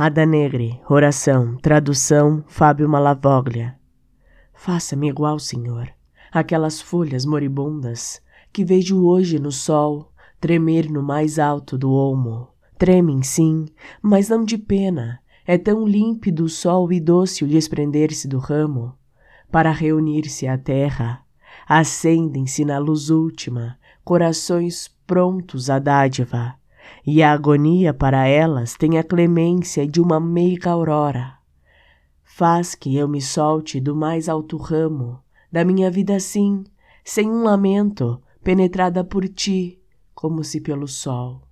Ada Negre, oração, tradução, Fábio Malavoglia. Faça-me igual, Senhor, aquelas folhas moribundas que vejo hoje no sol tremer no mais alto do olmo. Tremem, sim, mas não de pena, é tão límpido o sol e doce o desprender-se do ramo. Para reunir-se à terra, acendem-se na luz última corações prontos à dádiva e a agonia para elas tem a clemência de uma meiga aurora. Faz que eu me solte do mais alto ramo da minha vida assim, sem um lamento, penetrada por ti, como se pelo sol.